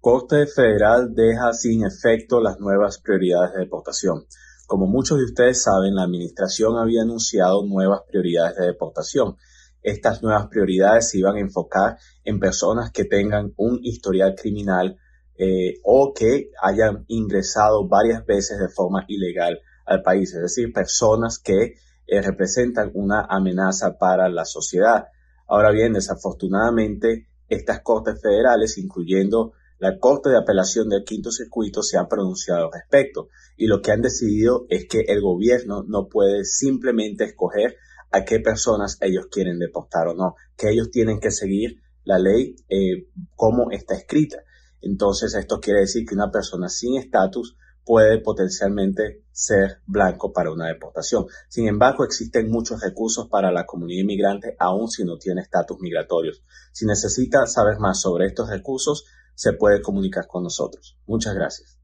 Corte Federal deja sin efecto las nuevas prioridades de deportación. Como muchos de ustedes saben, la Administración había anunciado nuevas prioridades de deportación. Estas nuevas prioridades se iban a enfocar en personas que tengan un historial criminal eh, o que hayan ingresado varias veces de forma ilegal al país, es decir, personas que eh, representan una amenaza para la sociedad. Ahora bien, desafortunadamente, estas cortes federales, incluyendo la Corte de Apelación del Quinto Circuito se ha pronunciado al respecto y lo que han decidido es que el gobierno no puede simplemente escoger a qué personas ellos quieren deportar o no, que ellos tienen que seguir la ley eh, como está escrita. Entonces esto quiere decir que una persona sin estatus puede potencialmente ser blanco para una deportación. Sin embargo, existen muchos recursos para la comunidad inmigrante aun si no tiene estatus migratorios. Si necesita saber más sobre estos recursos, se puede comunicar con nosotros. Muchas gracias.